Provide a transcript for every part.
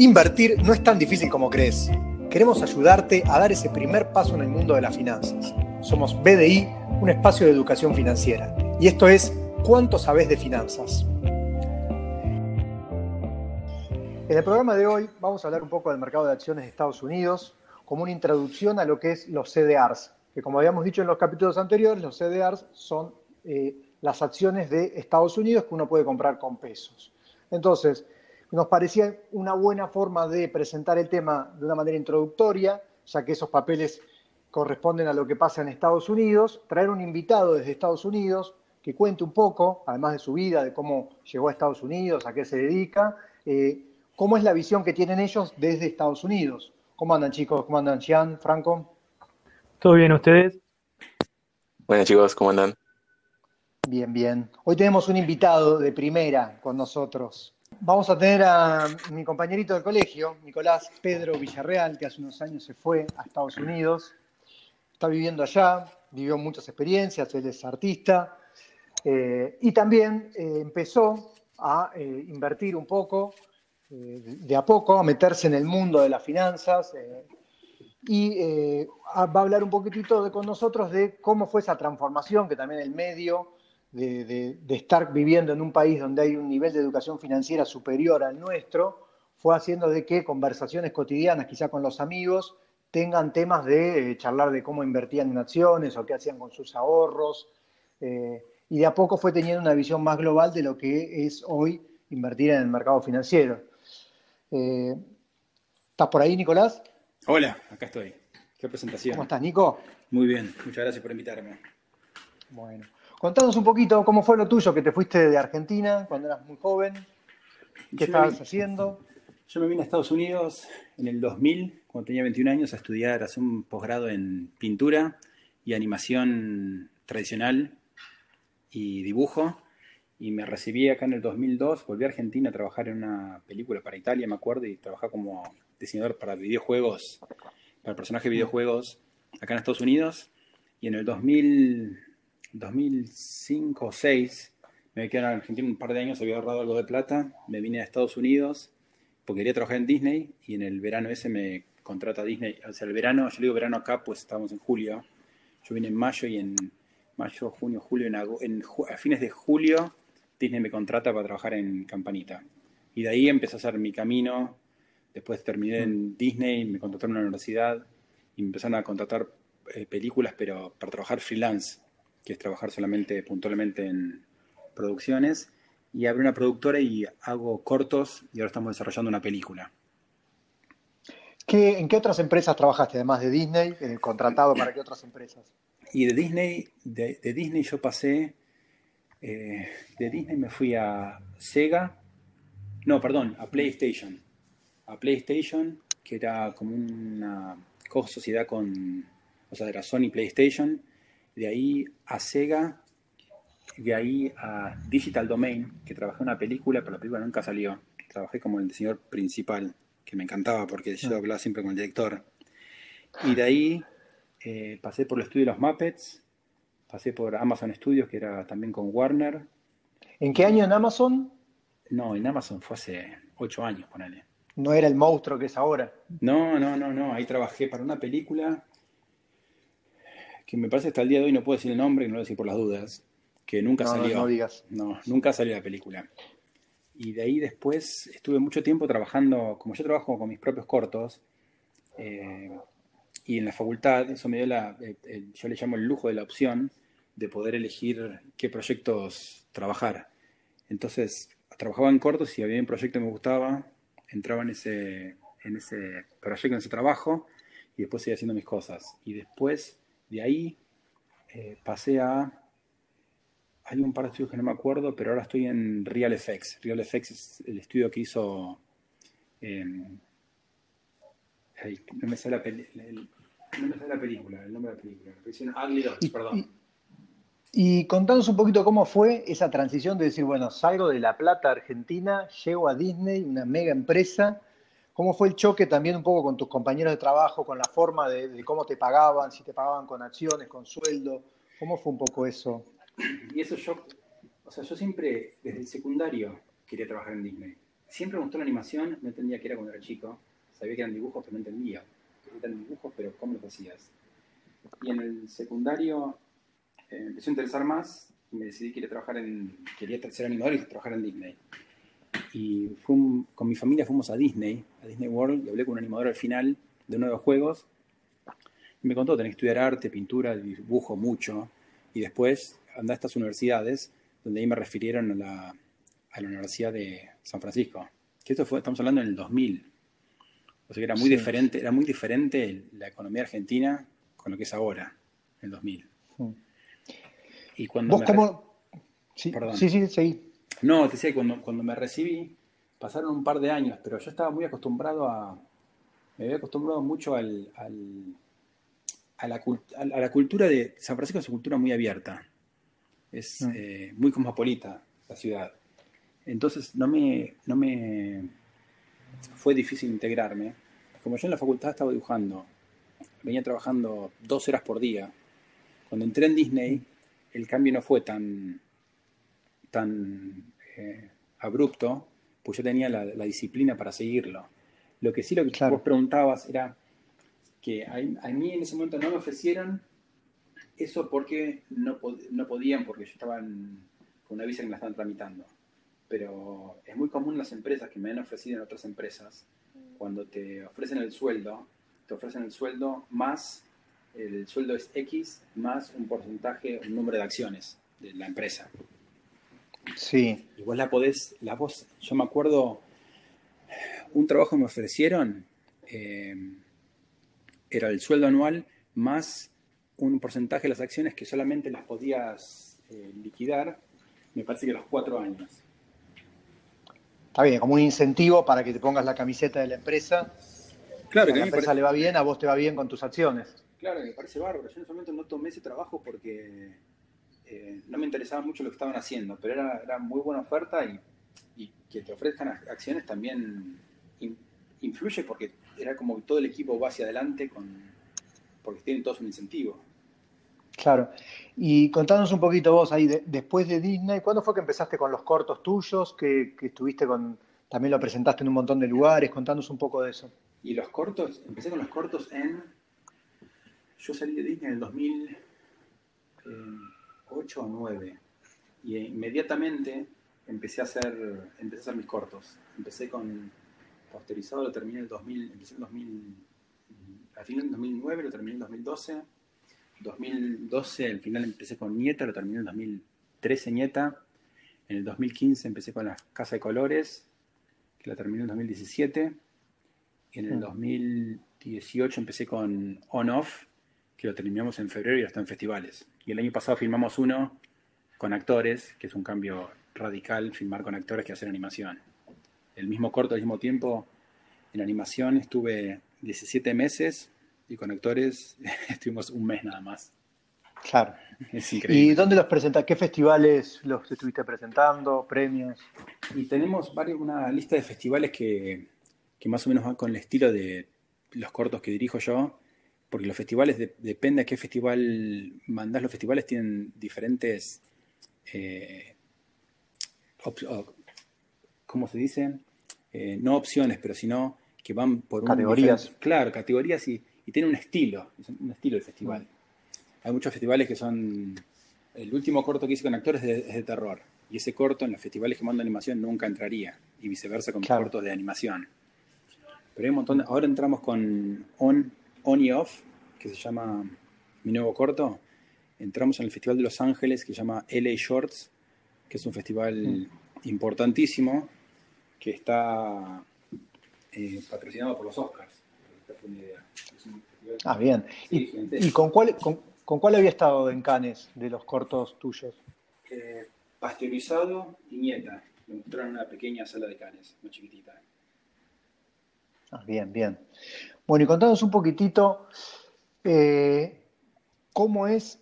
Invertir no es tan difícil como crees. Queremos ayudarte a dar ese primer paso en el mundo de las finanzas. Somos BDI, un espacio de educación financiera. Y esto es ¿Cuánto sabes de finanzas? En el programa de hoy vamos a hablar un poco del mercado de acciones de Estados Unidos como una introducción a lo que es los CDRs, que como habíamos dicho en los capítulos anteriores, los CDRs son eh, las acciones de Estados Unidos que uno puede comprar con pesos. Entonces, nos parecía una buena forma de presentar el tema de una manera introductoria, ya que esos papeles corresponden a lo que pasa en Estados Unidos, traer un invitado desde Estados Unidos que cuente un poco, además de su vida, de cómo llegó a Estados Unidos, a qué se dedica, eh, cómo es la visión que tienen ellos desde Estados Unidos. ¿Cómo andan chicos? ¿Cómo andan Jean, Franco? ¿Todo bien ustedes? Buenas chicos, ¿cómo andan? Bien, bien. Hoy tenemos un invitado de primera con nosotros. Vamos a tener a mi compañerito de colegio, Nicolás Pedro Villarreal, que hace unos años se fue a Estados Unidos. Está viviendo allá, vivió muchas experiencias, él es artista. Eh, y también eh, empezó a eh, invertir un poco, de a poco, a meterse en el mundo de las finanzas. y va a hablar un poquitito con nosotros de cómo fue esa transformación que también el medio de, estar viviendo en un país donde hay un nivel de educación financiera superior al nuestro, fue haciendo de que conversaciones cotidianas, quizá con los amigos, tengan temas de eh, charlar de cómo invertían en acciones o qué hacían con sus ahorros. Eh, y de a poco fue teniendo una visión más global de lo que es hoy invertir en el mercado financiero. Eh, ¿Estás por ahí, Nicolás? Hola, acá estoy. Qué presentación. ¿Cómo estás, Nico? Muy bien, muchas gracias por invitarme. Bueno. Contanos un poquito cómo fue lo tuyo, que te fuiste de Argentina cuando eras muy joven. ¿Qué estabas haciendo? Yo me vine a Estados Unidos en el 2000, cuando tenía 21 años, a estudiar, a hacer un posgrado en pintura y animación tradicional y dibujo. Y me recibí acá en el 2002, volví a Argentina a trabajar en una película para Italia, me acuerdo, y trabajé como diseñador para videojuegos, para personajes de videojuegos acá en Estados Unidos. Y en el 2000 2005 o 2006 me quedé en Argentina un par de años, había ahorrado algo de plata, me vine a Estados Unidos porque quería trabajar en Disney y en el verano ese me contrata Disney. O sea, el verano, yo digo verano acá, pues estábamos en julio. Yo vine en mayo y en mayo, junio, julio, en, en a fines de julio Disney me contrata para trabajar en Campanita. Y de ahí empecé a hacer mi camino. Después terminé en Disney, me contrataron en la universidad y me empezaron a contratar eh, películas, pero para trabajar freelance que es trabajar solamente puntualmente en producciones, y abrí una productora y hago cortos y ahora estamos desarrollando una película. ¿En qué otras empresas trabajaste, además de Disney? Eh, ¿Contratado para qué otras empresas? Y de Disney, de, Disney yo pasé, eh, de Disney me fui a Sega, no, perdón, a PlayStation. A PlayStation, que era como una co-sociedad con, o sea, era Sony PlayStation, de ahí a Sega, de ahí a Digital Domain, que trabajé en una película, pero la película nunca salió. Trabajé como el diseñador principal, que me encantaba porque yo ah. hablaba siempre con el director. Y de ahí eh, pasé por el estudio de los Muppets, pasé por Amazon Studios, que era también con Warner. ¿En qué año en Amazon? No, en Amazon fue hace ocho años, ponele. ¿No era el monstruo que es ahora? No, no, no, no. Ahí trabajé para una película que me parece hasta el día de hoy no puedo decir el nombre, no lo voy a decir por las dudas, que nunca salió. No, digas. No, nunca salió la película. Y de ahí después estuve mucho tiempo trabajando, como yo trabajo con mis propios cortos, eh, y en la facultad eso me dio la, yo le llamo el lujo de la opción de poder elegir qué proyectos trabajar. Entonces, trabajaba en cortos y había un proyecto que me gustaba, entraba en ese, en ese proyecto, en ese trabajo, y después seguía haciendo mis cosas. Y después de ahí eh, pasé a... Hay un par de estudios que no me acuerdo, pero ahora estoy en Real Effects. Real Effects es el estudio que hizo... Em, no, me sale la película, el nombre de la película. Ugly Dogs, perdón. Y contanos un poquito cómo fue esa transición de decir, bueno, salgo de La Plata, Argentina, llego a Disney, una mega empresa, ¿Cómo fue el choque también un poco con tus compañeros de trabajo, con la forma de, cómo te pagaban, si te pagaban con acciones, con sueldo? ¿Cómo fue un poco eso? Y eso yo, o sea, yo siempre desde el secundario quería trabajar en Disney. siempre me gustó la animación, no entendía qué era cuando era chico. Sabía que eran dibujos, pero no entendía. Eran dibujos, pero ¿cómo los hacías? Y en el secundario eh, empecé a interesar más y me decidí que quería trabajar en, quería ser animador y trabajar en Disney. Y con mi familia fuimos a Disney, a Disney World, y hablé con un animador al final de uno de los juegos. Y me contó, tenés que estudiar arte, pintura, dibujo mucho. Y después andá a estas universidades, donde ahí me refirieron a la, a la Universidad de San Francisco. Que esto fue, estamos hablando en el 2000. O sea que era muy diferente, era muy diferente la economía argentina con lo que es ahora, en el 2000. Y cuando ¿Vos cómo? Sí, sí, sí, No, te decía, cuando, cuando me recibí, pasaron un par de años, pero yo estaba muy acostumbrado a. Me había acostumbrado mucho al, a, la, a, la, cultura de. San Francisco es una cultura muy abierta. Es mm. eh, muy cosmopolita la ciudad. Entonces no me, no me fue difícil integrarme. Como yo en la facultad estaba dibujando, venía trabajando dos horas por día. Cuando entré en Disney, el cambio no fue tan, tan eh, abrupto, pues yo tenía la, disciplina para seguirlo. Lo que sí lo que vos preguntabas era que a, mí en ese momento no me ofrecieron eso porque no, no podían, porque yo estaba con una visa que me la estaban tramitando pero es muy común las empresas que me han ofrecido en otras empresas, cuando te ofrecen el sueldo, te ofrecen el sueldo más, el sueldo es X, más un porcentaje, un número de acciones de la empresa. Sí. Y vos la podés, la voz, yo me acuerdo, un trabajo me ofrecieron, eh, era el sueldo anual más un porcentaje de las acciones que solamente las podías eh, liquidar, me parece que a los cuatro años. Está bien, como un incentivo para que te pongas la camiseta de la empresa. Claro, que a la empresa le va bien, a vos te va bien con tus acciones. Claro, me parece bárbaro. Yo en ese momento no tomé ese trabajo porque eh, no me interesaba mucho lo que estaban haciendo, pero era, era muy buena oferta y, que te ofrezcan acciones también influye porque era como que todo el equipo va hacia adelante con, porque tienen todos un incentivo. Claro. Y contanos un poquito vos ahí, después de Disney, ¿cuándo fue que empezaste con los cortos tuyos? Que, estuviste con, también lo presentaste en un montón de lugares, contanos un poco de eso. Y los cortos, empecé con los cortos en, yo salí de Disney en el 2008 o 2009 y inmediatamente empecé a hacer, empecé a hacer mis cortos. Empecé con posterizado, lo terminé en el 2000, empecé en 2000, al final en 2009, lo terminé en 2012 2012, al final empecé con Nieta, lo terminé en 2013 Nieta. En el 2015 empecé con la Casa de Colores, que la terminé en 2017. En el 2018 mm. empecé con On Off, que lo terminamos en febrero y está en festivales. Y el año pasado filmamos uno con actores, que es un cambio radical, filmar con actores que hacer animación. El mismo corto al mismo tiempo, en animación estuve 17 meses y con actores estuvimos un mes nada más. Claro. Es increíble. ¿Y dónde los presentas? ¿Qué festivales los estuviste presentando? ¿Premios? Y tenemos varios, una lista de festivales que, más o menos van con el estilo de los cortos que dirijo yo, porque los festivales, depende a qué festival mandás, los festivales tienen diferentes, eh, ¿cómo se dice? Eh, no opciones, pero sino que van por categorías. claro, categorías y y tiene un estilo, un estilo del festival. Hay muchos festivales que son, el último corto que hice con actores es de, terror, y ese corto en los festivales que mando animación nunca entraría, y viceversa con cortos de animación. Pero hay un montón, ahora entramos con On, On y Off, que se llama mi nuevo corto, entramos en el Festival de Los Ángeles que se llama LA Shorts, que es un festival mm. importantísimo que está eh, patrocinado por los Oscars. Ah, bien. ¿Y, con, cuál, con, cuál había estado en Canes de los cortos tuyos? Eh, pasteurizado y nieta. Me mostraron una pequeña sala de Canes, muy chiquitita. Ah, bien, bien. Bueno, y contanos un poquitito eh, cómo es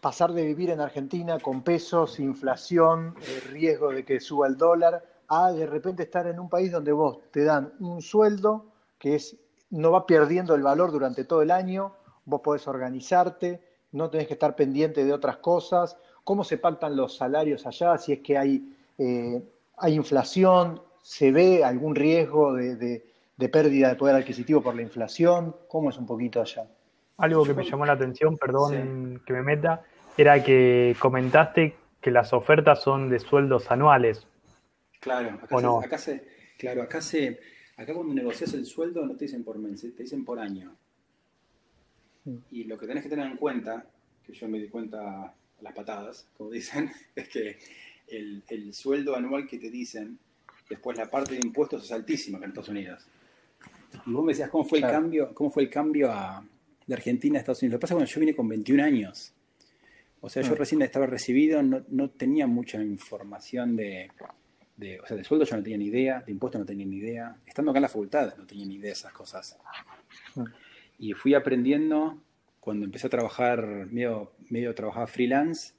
pasar de vivir en Argentina con pesos, inflación, el riesgo de que suba el dólar, a de repente estar en un país donde vos te dan un sueldo que es no va perdiendo el valor durante todo el año, vos podés organizarte, no tenés que estar pendiente de otras cosas, cómo se pactan los salarios allá, si es que hay, eh, hay inflación, ¿Se ve algún riesgo de, pérdida de poder adquisitivo por la inflación? ¿Cómo es un poquito allá? Algo que me llamó la atención, perdón que me meta, era que comentaste que las ofertas son de sueldos anuales. Claro, acá, acá se, claro, acá se, acá cuando negocias el sueldo no te dicen por mes, te dicen por año. Mm. Y lo que tenés que tener en cuenta, que yo me di cuenta a las patadas, como dicen, es que el, sueldo anual que te dicen, después la parte de impuestos es altísima acá en Estados Unidos. Y vos me decías, ¿cómo fue el cambio, cómo fue el cambio de Argentina a Estados Unidos? Lo que pasa es que cuando yo vine con 21 años, o sea, yo ah. recién estaba recibido, no, no tenía mucha información de, de, o sea, de sueldo yo no tenía ni idea, de impuestos no tenía ni idea, estando acá en la facultad no tenía ni idea de esas cosas. Ah. Y fui aprendiendo cuando empecé a trabajar, medio, medio trabajaba freelance,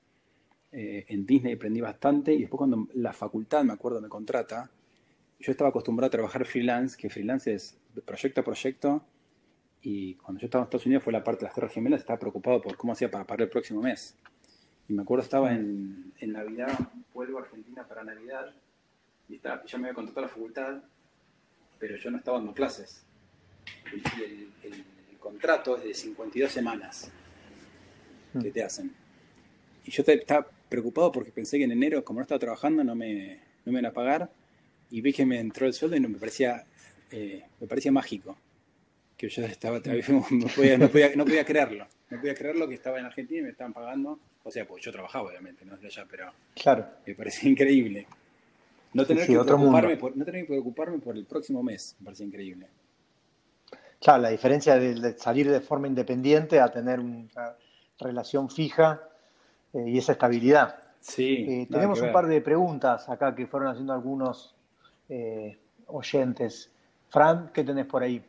eh, en Disney aprendí bastante y después cuando la facultad, me acuerdo, me contrata, yo estaba acostumbrado a trabajar freelance, que freelance es proyecto a proyecto, y cuando yo estaba en Estados Unidos fue la parte de las Tierras Gemelas, estaba preocupado por cómo hacía para pagar el próximo mes. Y me acuerdo estaba en, en Navidad, vuelvo a Argentina para Navidad, y estaba, ya me había contratado la facultad, pero yo no estaba dando clases. Y el, el, contrato es de 52 semanas que te hacen. Y yo estaba preocupado porque pensé que en enero, como no estaba trabajando, no me, no me iban a pagar. Y vi que me entró el sueldo y no, me, parecía, eh, me parecía mágico. Que yo estaba, no podía, no, podía, no podía creerlo. No podía creerlo que estaba en Argentina y me estaban pagando. O sea, pues yo trabajaba, obviamente, no desde allá, pero claro. me parecía increíble. No tener, que preocuparme por, no tener que preocuparme por el próximo mes, me parecía increíble. Claro, la diferencia de, salir de forma independiente a tener una relación fija eh, y esa estabilidad. Sí. Eh, tenemos un par de preguntas acá que fueron haciendo algunos eh, oyentes. Fran, ¿qué tenés por ahí?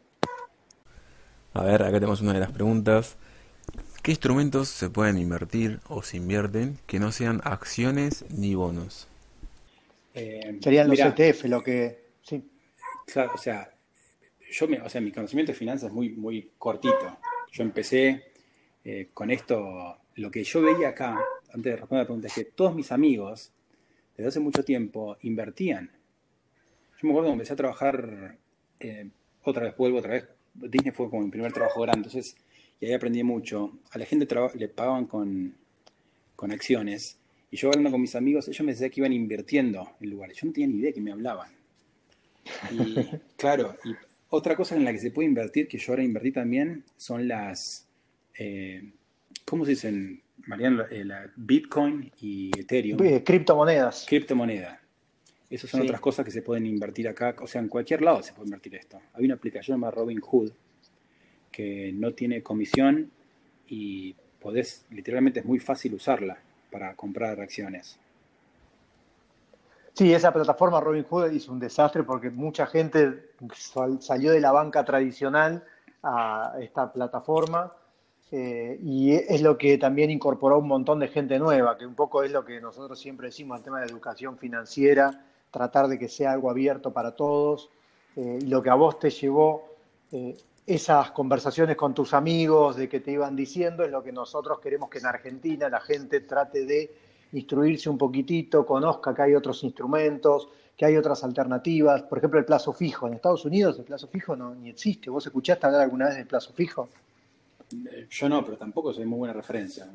A ver, acá tenemos una de las preguntas. ¿Qué instrumentos se pueden invertir o se invierten que no sean acciones ni bonos? Serían los ETF, lo que. Sí. Claro, o sea, yo o sea, mi conocimiento de finanzas es muy, muy cortito. Yo empecé con esto lo que yo veía acá, antes de responder la pregunta, es que todos mis amigos, desde hace mucho tiempo, invertían. Yo me acuerdo cuando empecé a trabajar, eh, otra vez vuelvo, otra vez, Disney fue como mi primer trabajo grande, entonces, y ahí aprendí mucho. A la gente le pagaban con, con acciones, y yo hablando con mis amigos, ellos me decían que iban invirtiendo en lugares. Yo no tenía ni idea que me hablaban. Y claro, y otra cosa en la que se puede invertir, que yo ahora invertí también, son las... Eh, ¿cómo se dicen, Mariano? Eh, Bitcoin y Ethereum. Criptomonedas. Criptomonedas. Esas son otras cosas que se pueden invertir acá. O sea, en cualquier lado se puede invertir esto. Hay una aplicación llamada Robinhood que no tiene comisión y podés, literalmente es muy fácil usarla para comprar acciones. Sí, esa plataforma Robinhood hizo un desastre porque mucha gente salió de la banca tradicional a esta plataforma eh, y es lo que también incorporó un montón de gente nueva, que un poco es lo que nosotros siempre decimos el tema de educación financiera, tratar de que sea algo abierto para todos. Eh, y lo que a vos te llevó eh, esas conversaciones con tus amigos, de que te iban diciendo, es lo que nosotros queremos que en Argentina la gente trate de instruirse un poquitito, conozca que hay otros instrumentos, que hay otras alternativas. Por ejemplo, el plazo fijo. En Estados Unidos el plazo fijo no ni existe. ¿Vos escuchaste hablar alguna vez del plazo fijo? Yo no, pero tampoco soy muy buena referencia.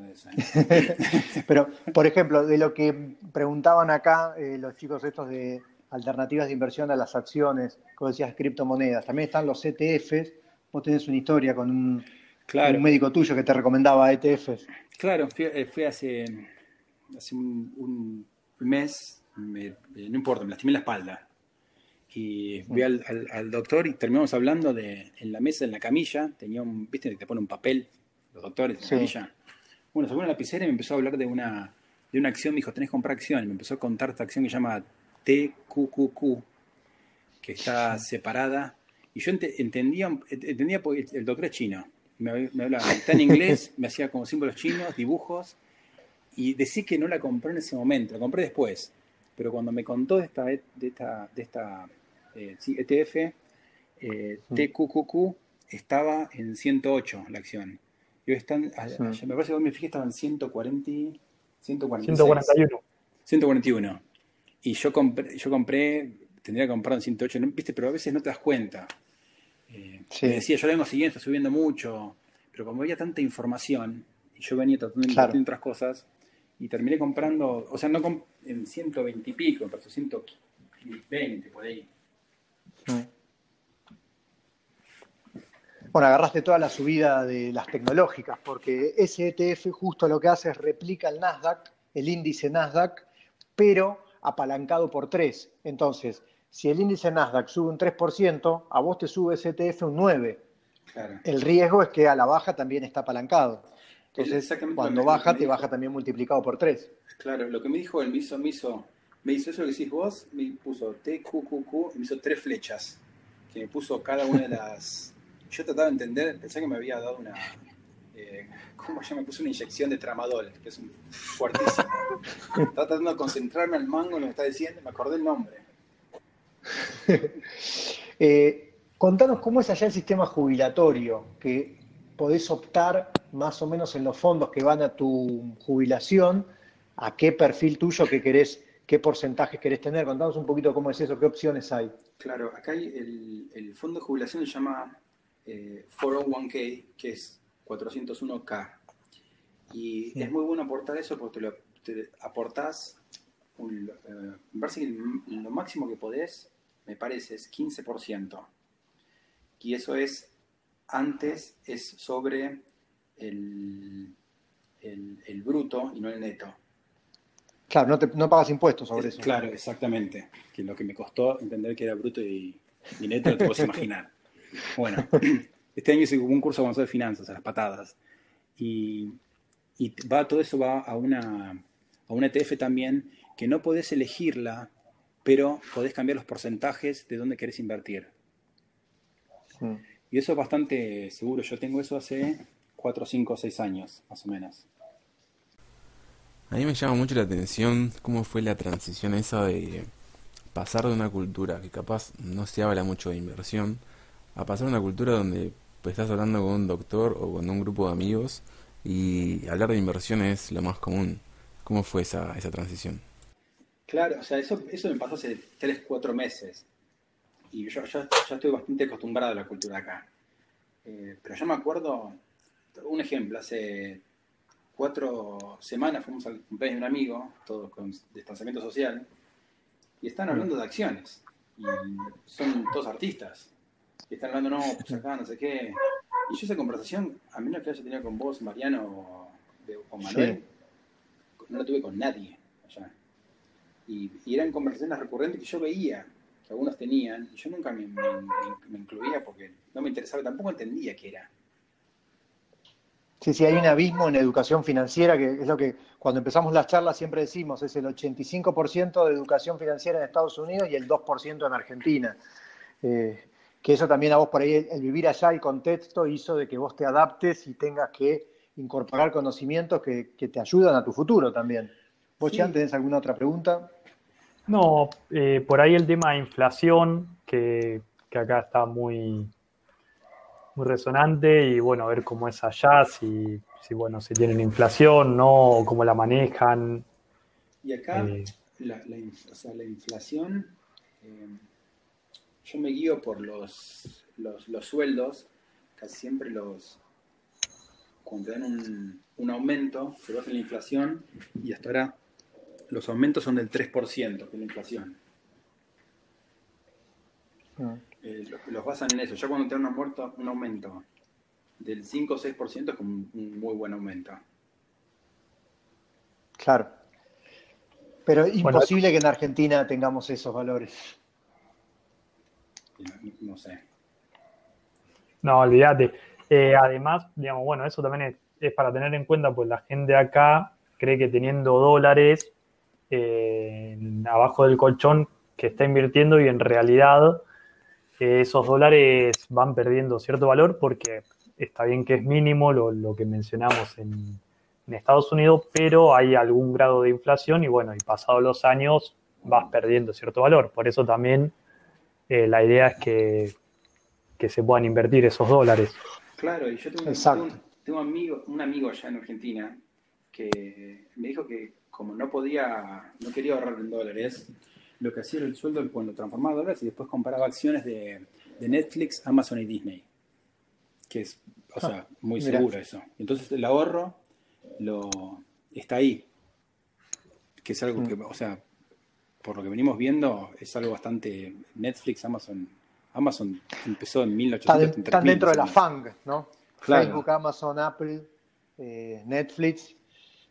pero, por ejemplo, de lo que preguntaban acá eh, los chicos estos de alternativas de inversión a las acciones, como decías, criptomonedas, también están los ETFs. Vos tenés una historia con un, médico tuyo que te recomendaba ETFs. Claro, fui, eh, hace, hace un, mes, eh, no importa, me lastimé la espalda y fui al, doctor y terminamos hablando de en la mesa, en la camilla, tenía un, viste, te pone un papel, los doctores en la camilla. Bueno, sacó una lapicera y me empezó a hablar de una, de una acción, me dijo, tenés que comprar acción, y me empezó a contar esta acción que se llama TQQQ, que está separada, y yo entendía, entendía porque el doctor es chino, me, me hablaba, está en inglés, me hacía como símbolos chinos, dibujos, y decía que no la compré en ese momento, la compré después, pero cuando me contó de esta, de esta, de esta eh, ETF, eh, TQQQ estaba en 108 la acción. Y hoy están, me parece que hoy me fijé, estaban 140, 146, 141. 141. Y yo compré, yo compré tendría que comprar en 108, ¿viste? pero a veces no te das cuenta. Eh, me decía, yo lo vengo siguiendo, está subiendo mucho, pero como había tanta información, y yo venía tratando de invertir en otras cosas, y terminé comprando, o sea, no en 120 y pico, pero 120 por ahí. Bueno, agarraste toda la subida de las tecnológicas, porque ese ETF justo lo que hace es replica el Nasdaq, el índice Nasdaq, pero apalancado por tres. Entonces, si el índice Nasdaq sube un 3%, a vos te sube ese ETF un 9%. El riesgo es que a la baja también está apalancado. Entonces, cuando baja, te baja también multiplicado por 3. Claro, lo que me dijo el miso, me hizo, me hizo eso que decís vos, me puso TQQQ y me hizo tres flechas, que me puso cada una de las... Yo trataba de entender, pensé que me había dado una... Eh, ¿Cómo ya me puso una inyección de tramadol, que es un fuertísimo. Estaba tratando de concentrarme al mango en lo que está diciendo, me acordé el nombre. eh, contanos cómo es allá el sistema jubilatorio, que podés optar más o menos en los fondos que van a tu jubilación, a qué perfil tuyo que querés, qué porcentajes querés tener. Contanos un poquito cómo es eso, qué opciones hay. Claro, acá hay el, fondo de jubilación se llama 401k, eh, que es 401k. Y es muy bueno aportar eso porque te, aportás, un, eh, me parece que lo máximo que podés, me parece, es 15%. Y eso es, antes es sobre el, el, bruto y no el neto. Claro, no, te, no pagas impuestos sobre eso. Claro, exactamente. Que lo que me costó entender que era bruto y, neto lo te puedes imaginar. Bueno, este año hice un curso avanzado de finanzas, a las patadas. Y, y va, todo eso va a una, a una ETF también, que no podés elegirla, pero podés cambiar los porcentajes de dónde querés invertir. Y eso es bastante seguro. Yo tengo eso hace 4, 5, 6 años, más o menos. A mí me llama mucho la atención cómo fue la transición esa de pasar de una cultura que capaz no se habla mucho de inversión a pasar a una cultura donde pues, estás hablando con un doctor o con un grupo de amigos y hablar de inversión es lo más común. ¿Cómo fue esa, esa transición? Claro, o sea, eso, eso me pasó hace 3, 4 meses. Y yo ya, estoy bastante acostumbrado a la cultura acá. Eh, pero yo me acuerdo, un ejemplo, hace cuatro semanas fuimos al cumpleaños de un amigo, todos con distanciamiento social, y están hablando de acciones. Y son todos artistas. Y están hablando, no, pues acá, no sé qué. Y yo esa conversación, a menos que haya tenido con vos, Mariano o, Manuel, no la tuve con nadie allá. Y, eran conversaciones recurrentes que yo veía que algunos tenían, y yo nunca me, incluía porque no me interesaba, tampoco entendía qué era. Sí, sí, hay un abismo en educación financiera, que es lo que cuando empezamos las charlas siempre decimos, es el 85% de educación financiera en Estados Unidos y el 2% en Argentina. Eh, que eso también a vos por ahí, el, vivir allá, el contexto hizo de que vos te adaptes y tengas que incorporar conocimientos que, te ayudan a tu futuro también. ¿Vos, sí. tenés alguna otra pregunta? No, eh, por ahí el tema de inflación, que, acá está muy, muy resonante, y bueno, a ver cómo es allá, si, si bueno, si tienen inflación, no, cómo la manejan. Y acá, eh, la, la, inflación, eh, yo me guío por los, los, sueldos, casi siempre los, cuando dan un, un aumento, se baja la inflación y hasta ahora los aumentos son del 3%, que es la inflación. Ah. Eh, los, basan en eso. Ya cuando te dan un, un aumento del 5 o 6% es como un, muy buen aumento. Claro. Pero imposible que en Argentina tengamos esos valores no, sé. No, olvídate. Eh, además, digamos, bueno, eso también es, para tener en cuenta, pues la gente acá cree que teniendo dólares eh, abajo del colchón que está invirtiendo y en realidad eh, esos dólares van perdiendo cierto valor porque está bien que es mínimo lo, que mencionamos en, en, Estados Unidos, pero hay algún grado de inflación y bueno, y pasados los años vas perdiendo cierto valor. Por eso también eh, la idea es que, se puedan invertir esos dólares. Claro, y yo tengo, un, amigo, un amigo allá en Argentina que me dijo que como no podía, no quería ahorrar en dólares, lo que hacía el sueldo cuando transformaba dólares y después comparaba acciones de, Netflix, Amazon y Disney. Que es, o sea, ah, muy seguro eso. Entonces el ahorro lo, está ahí. Que es algo mm. que, o sea, por lo que venimos viendo, es algo bastante. Netflix, Amazon. Amazon empezó en 1830. Están dentro de la FANG, ¿no? Facebook, Amazon, Apple, eh, Netflix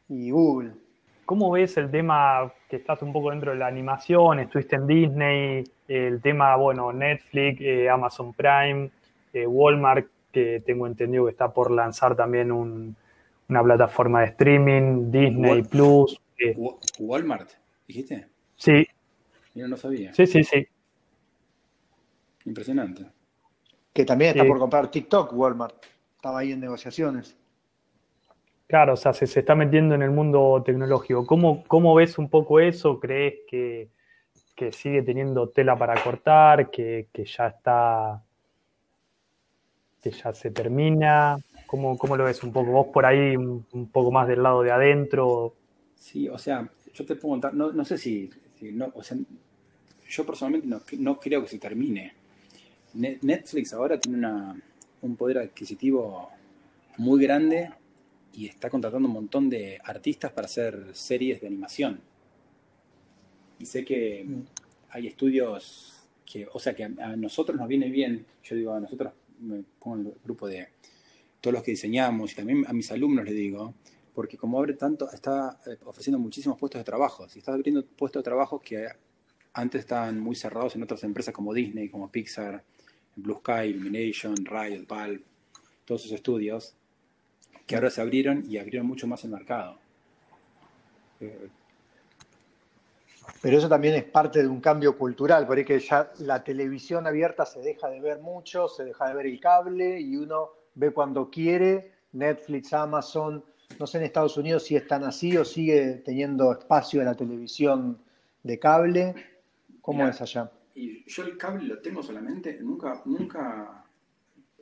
y Google. ¿Cómo ves el tema que estás un poco dentro de la animación? Estuviste en Disney, el tema, bueno, Netflix, eh, Amazon Prime, eh, Walmart, que tengo entendido que está por lanzar también una plataforma de streaming, Disney Plus. Walmart, dijiste. Sí. Yo no sabía. Sí, sí, sí. Impresionante. Que también está por comprar TikTok, Walmart. Estaba ahí en negociaciones. Claro, o sea, se, está metiendo en el mundo tecnológico. ¿Cómo, cómo ves un poco eso? ¿Crees que, sigue teniendo tela para cortar? Que, ya está. que ya se termina? ¿Cómo, ¿Cómo, lo ves un poco? Vos por ahí, un, poco más del lado de adentro. Sí, o sea, yo te puedo contar, no, no sé si no, o sea, yo personalmente no, creo que se termine. Netflix ahora tiene una, un poder adquisitivo muy grande y está contratando un montón de artistas para hacer series de animación. Y sé que mm. hay estudios que, o sea, que a, nosotros nos viene bien, yo digo a nosotros, me pongo en el grupo de todos los que diseñamos y también a mis alumnos les digo, porque como abre tanto, está eh, ofreciendo muchísimos puestos de trabajo. Si está abriendo puestos de trabajo que antes estaban muy cerrados en otras empresas como Disney, como Pixar, Blue Sky, Illumination, Riot, Valve, todos esos estudios, que ahora se abrieron y abrieron mucho más el mercado. Eh, Pero eso también es parte de un cambio cultural, porque que ya la televisión abierta se deja de ver mucho, se deja de ver el cable y uno ve cuando quiere, Netflix, Amazon, no sé en Estados Unidos si es tan así o sigue teniendo espacio en la televisión de cable. ¿Cómo es allá? Y yo el cable lo tengo solamente, nunca, nunca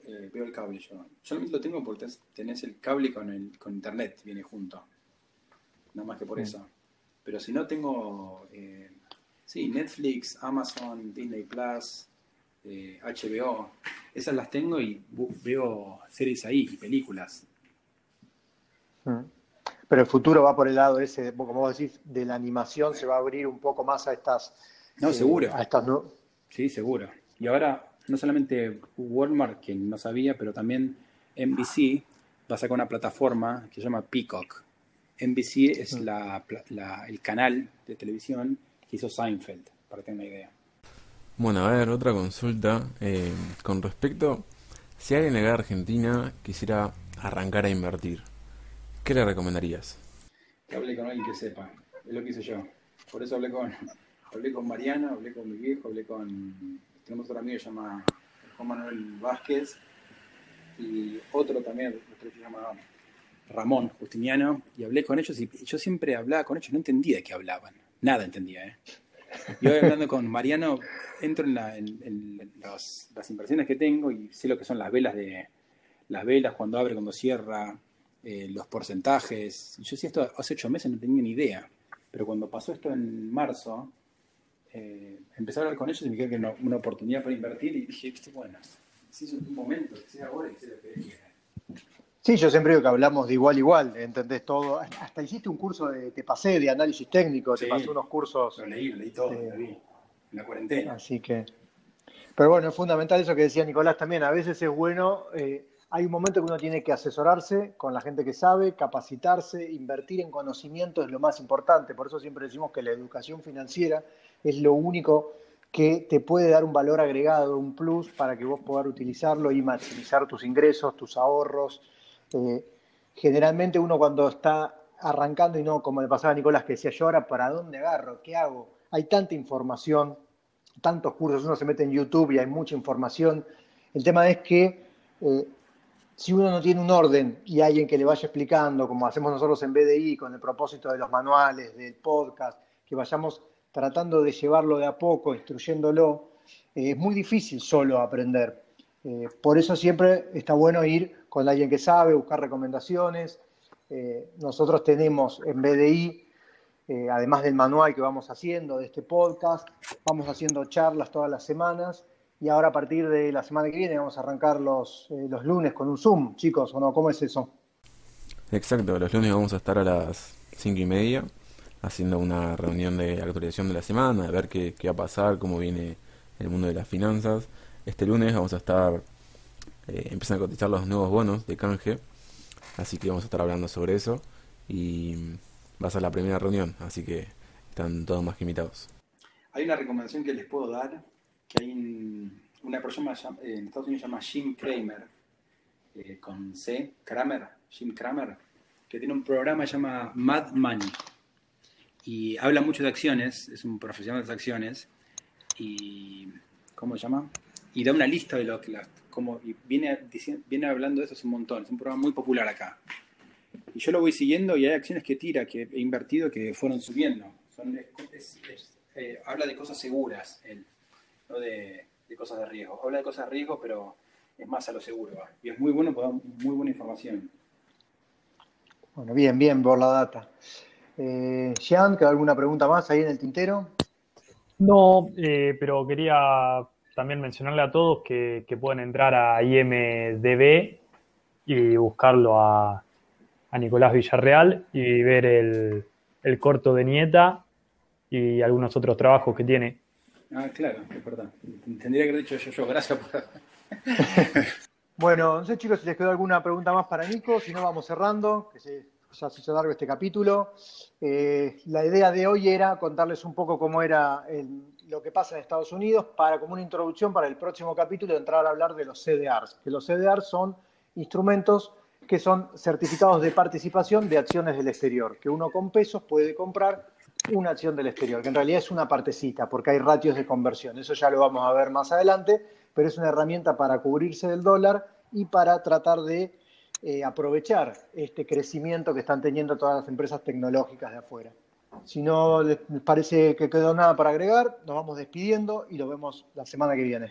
eh, veo el cable yo. Solamente lo tengo porque tenés el cable con, el, con internet, viene junto. Nada más que por mm. eso. Pero si no tengo, eh, sí, Netflix, Amazon, Disney Plus, HBO, eh, esas las tengo y veo series ahí y películas. Pero el futuro va por el lado ese, como vos decís, de la animación, se va a abrir un poco más a estas. No, eh, seguro. A estas, Sí, seguro. Y ahora, no solamente Walmart, que no sabía, pero también NBC va a sacar una plataforma que se llama Peacock. NBC es la, el canal de televisión que hizo Seinfeld, para tener una idea. Bueno, a ver, otra consulta. Eh, con respecto, si alguien en Argentina quisiera arrancar a invertir, ¿Qué le recomendarías? Que hable con alguien que sepa. Es lo que hice yo. Por eso hablé con, hablé con Mariana, hablé con mi viejo, hablé con. Tenemos otro amigo que se llama Juan Manuel Vázquez y otro también, otro que se llama Ramón Justiniano, y hablé con ellos y yo siempre hablaba con ellos, no entendía de qué hablaban. Nada entendía, ¿eh? Y hoy hablando con Mariano, entro en, en, las inversiones que tengo y sé lo que son las velas de las velas, cuando abre, cuando cierra, eh, los porcentajes. Yo sí, esto hace ocho meses no tenía ni idea, pero cuando pasó esto en marzo, eh, empecé a hablar con ellos y me dijeron que era una oportunidad para invertir y dije, bueno, si es un momento, que sea ahora y que sea lo que Sí, yo siempre digo que hablamos de igual a igual, entendés todo. Hasta hiciste un curso de, te pasé de análisis técnico, te pasé unos cursos. Lo leí, leí todo, lo vi, en la cuarentena. Así que. Pero bueno, es fundamental eso que decía Nicolás también. A veces es bueno eh, hay un momento que uno tiene que asesorarse con la gente que sabe, capacitarse, invertir en conocimiento es lo más importante. Por eso siempre decimos que la educación financiera es lo único que te puede dar un valor agregado, un plus para que vos puedas utilizarlo y maximizar tus ingresos, tus ahorros. Eh, generalmente uno cuando está arrancando y no como le pasaba a Nicolás que decía yo ahora para dónde agarro, qué hago, hay tanta información, tantos cursos, uno se mete en YouTube y hay mucha información. El tema es que eh, si uno no tiene un orden y alguien que le vaya explicando, como hacemos nosotros en BDI, con el propósito de los manuales, del podcast, que vayamos tratando de llevarlo de a poco, instruyéndolo, eh, es muy difícil solo aprender. Eh, por eso siempre está bueno ir con alguien que sabe, buscar recomendaciones. Eh, nosotros tenemos en BDI además del manual que vamos haciendo, de este podcast, vamos haciendo charlas todas las semanas y ahora a partir de la semana que viene vamos a arrancar los, los lunes con un Zoom, chicos, ¿o no? ¿Cómo es eso? Exacto, los lunes vamos a estar a las cinco y media haciendo una reunión de actualización de la semana, de ver qué, qué va a pasar, cómo viene el mundo de las finanzas. Este lunes vamos a estar eh, empezando a cotizar los nuevos bonos de canje, así que vamos a estar hablando sobre eso y va a ser la primera reunión, así que están todos más que invitados. Hay una recomendación que les puedo dar, que hay una persona en Estados Unidos llama Jim Kramer, eh, con C, Kramer, Jim Kramer, que tiene un programa que se llama Mad Money y habla mucho de acciones, es un profesional de acciones y ¿cómo se llama? Y da una lista de lo que las como y viene viene hablando de eso hace un montón, es un programa muy popular acá. Y yo lo voy siguiendo y hay acciones que tira, que he invertido, que fueron subiendo. Eh, habla de cosas seguras, él, no de, cosas de riesgo. Habla de cosas de riesgo, pero es más a lo seguro. Y es muy bueno, muy buena información. Bueno, bien, bien por la data. Eh, Jean, ¿queda alguna pregunta más ahí en el tintero? No, eh, pero quería también mencionarle a todos que, que pueden entrar a IMDB y buscarlo a, a Nicolás Villarreal y ver el, el, corto de Nieta y algunos otros trabajos que tiene. Ah, claro, es verdad. Tendría que haber dicho yo, yo. Gracias por... bueno, no sé chicos si les quedó alguna pregunta más para Nico, si no vamos cerrando, que se, ya se hizo largo este capítulo. Eh, la idea de hoy era contarles un poco cómo era lo que pasa en Estados Unidos para como una introducción para el próximo capítulo entrar a hablar de los CDRs, que los CDRs son instrumentos que son certificados de participación de acciones del exterior, que uno con pesos puede comprar una acción del exterior, que en realidad es una partecita, porque hay ratios de conversión. Eso ya lo vamos a ver más adelante, pero es una herramienta para cubrirse del dólar y para tratar de eh, aprovechar este crecimiento que están teniendo todas las empresas tecnológicas de afuera. Si no les parece que quedó nada para agregar, nos vamos despidiendo y lo vemos la semana que viene.